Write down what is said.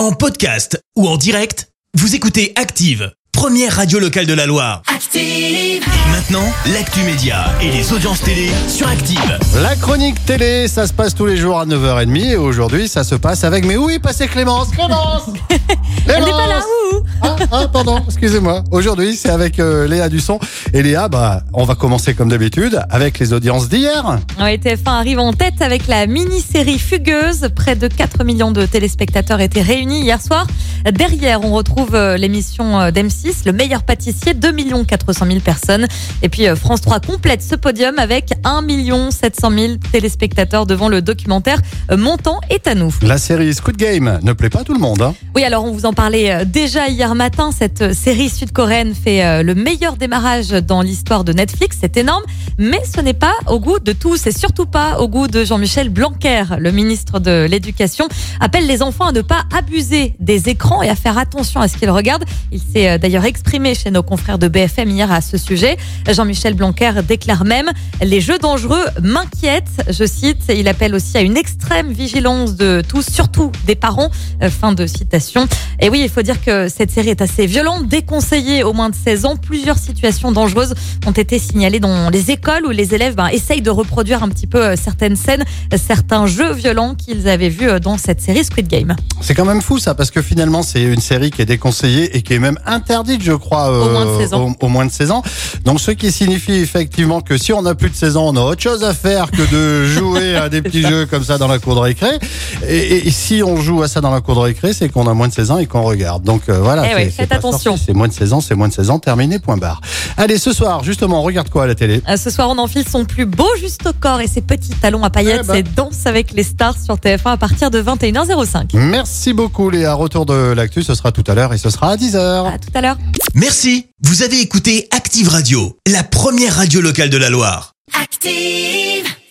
En podcast ou en direct, vous écoutez Active, première radio locale de la Loire. Active. Et maintenant, l'actu média et les audiences télé sur Active. La chronique télé, ça se passe tous les jours à 9h30 et aujourd'hui ça se passe avec mais oui, passez Clémence, Clémence Elle ah, pardon, excusez-moi. Aujourd'hui, c'est avec euh, Léa Dusson. Et Léa, bah, on va commencer comme d'habitude avec les audiences d'hier. Ouais, TF1 arrive en tête avec la mini-série Fugueuse. Près de 4 millions de téléspectateurs étaient réunis hier soir. Derrière, on retrouve euh, l'émission euh, d'M6, Le meilleur pâtissier, 2 400 000 personnes. Et puis euh, France 3 complète ce podium avec 1 700 000 téléspectateurs devant le documentaire euh, Montant est à nous. La série Squid Game ne plaît pas à tout le monde. Hein. Oui, alors on vous en parlait déjà hier matin. Cette série sud-coréenne fait euh, le meilleur démarrage dans l'histoire de Netflix. C'est énorme, mais ce n'est pas au goût de tous et surtout pas au goût de Jean-Michel Blanquer. Le ministre de l'Éducation appelle les enfants à ne pas abuser des écrans et à faire attention à ce qu'ils regardent. Il s'est euh, d'ailleurs exprimé chez nos confrères de BFM hier à ce sujet. Jean-Michel Blanquer déclare même les jeux dangereux m'inquiètent. Je cite, il appelle aussi à une extrême vigilance de tous, surtout des parents. Euh, Fin de citation. Et oui, il faut dire que cette série est assez violente, déconseillée au moins de 16 ans. Plusieurs situations dangereuses ont été signalées dans les écoles où les élèves ben, essayent de reproduire un petit peu euh, certaines scènes, euh, certains jeux violents qu'ils avaient vus euh, dans cette série Squid Game. C'est quand même fou ça, parce que finalement c'est une série qui est déconseillée et qui est même interdite, je crois, Au moins de 16 ans. Au, au moins de 16 ans. Donc ce qui signifie effectivement que si on a plus de 16 ans, on a autre chose à faire que de jouer à des petits jeux comme ça dans la cour de récré. Et, si on joue à ça dans la cour de récré, c'est qu'on a moins de 16 ans et qu'on regarde. Donc euh, voilà. Eh c'est faites attention. C'est moins de 16 ans, c'est moins de 16 ans, terminé, point barre. Allez, ce soir, justement, on regarde quoi à la télé? Euh, Ce soir, on enfile son plus beau juste au corps et ses petits talons à paillettes. Eh ben. C'est Danse avec les stars sur TF1 à partir de 21h05. Merci beaucoup Léa. Retour de l'actu, ce sera tout à l'heure et ce sera à 10h. À tout à l'heure. Merci, vous avez écouté Active Radio, la première radio locale de la Loire. Active.